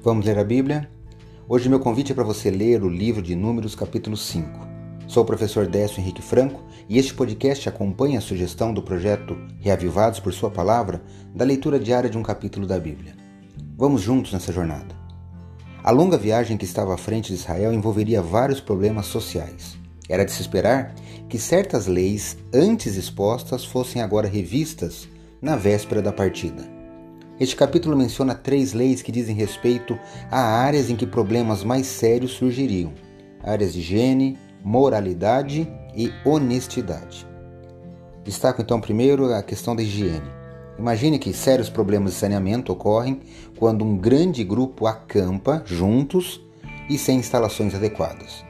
Vamos ler a Bíblia? Hoje meu convite é para você ler o livro de Números, capítulo 5. Sou o professor Décio Henrique Franco e este podcast acompanha a sugestão do projeto Reavivados por Sua Palavra da leitura diária de um capítulo da Bíblia. Vamos juntos nessa jornada. A longa viagem que estava à frente de Israel envolveria vários problemas sociais. Era de se esperar que certas leis antes expostas fossem agora revistas na véspera da partida. Este capítulo menciona três leis que dizem respeito a áreas em que problemas mais sérios surgiriam: áreas de higiene, moralidade e honestidade. Destaco então primeiro a questão da higiene. Imagine que sérios problemas de saneamento ocorrem quando um grande grupo acampa juntos e sem instalações adequadas.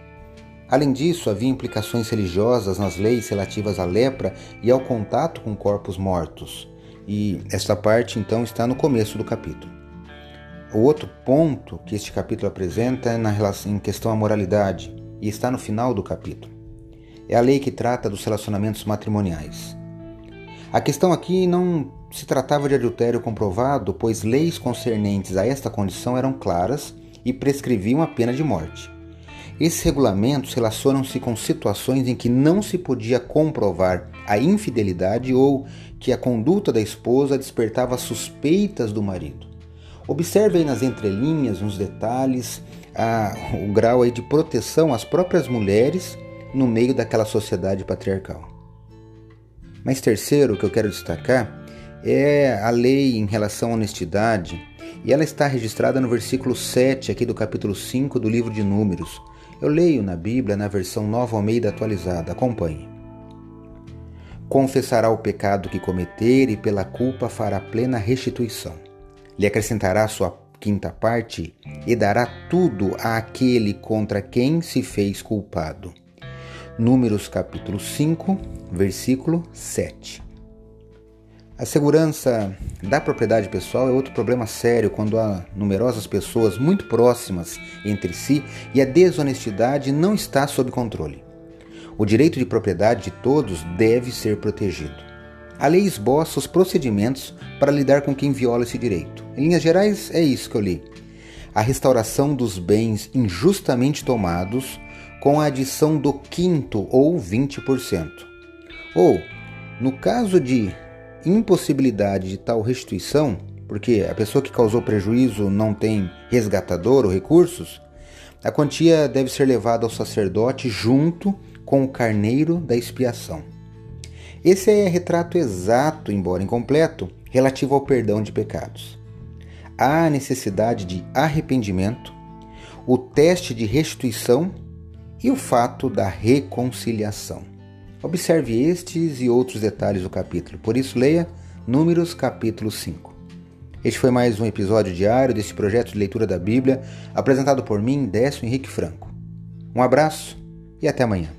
Além disso, havia implicações religiosas nas leis relativas à lepra e ao contato com corpos mortos, e esta parte então está no começo do capítulo. O outro ponto que este capítulo apresenta é na relação em questão à moralidade e está no final do capítulo. É a lei que trata dos relacionamentos matrimoniais. A questão aqui não se tratava de adultério comprovado, pois leis concernentes a esta condição eram claras e prescreviam a pena de morte. Esses regulamentos relacionam-se com situações em que não se podia comprovar a infidelidade ou que a conduta da esposa despertava suspeitas do marido. Observe aí nas entrelinhas, nos detalhes, a, o grau aí de proteção às próprias mulheres no meio daquela sociedade patriarcal. Mas terceiro, que eu quero destacar é a lei em relação à honestidade, e ela está registrada no versículo 7 aqui do capítulo 5 do livro de Números, eu leio na Bíblia na versão Nova Almeida atualizada. Acompanhe. Confessará o pecado que cometer e pela culpa fará plena restituição. Lhe acrescentará sua quinta parte e dará tudo àquele contra quem se fez culpado. Números capítulo 5, versículo 7. A segurança da propriedade pessoal é outro problema sério quando há numerosas pessoas muito próximas entre si e a desonestidade não está sob controle. O direito de propriedade de todos deve ser protegido. A lei esboça os procedimentos para lidar com quem viola esse direito. Em linhas gerais, é isso que eu li. A restauração dos bens injustamente tomados com a adição do quinto ou 20%. Ou, no caso de impossibilidade de tal restituição, porque a pessoa que causou prejuízo não tem resgatador ou recursos, a quantia deve ser levada ao sacerdote junto com o carneiro da expiação. Esse é retrato exato, embora incompleto, relativo ao perdão de pecados. Há necessidade de arrependimento, o teste de restituição e o fato da reconciliação. Observe estes e outros detalhes do capítulo, por isso leia Números capítulo 5. Este foi mais um episódio diário desse projeto de leitura da Bíblia, apresentado por mim, Décio Henrique Franco. Um abraço e até amanhã.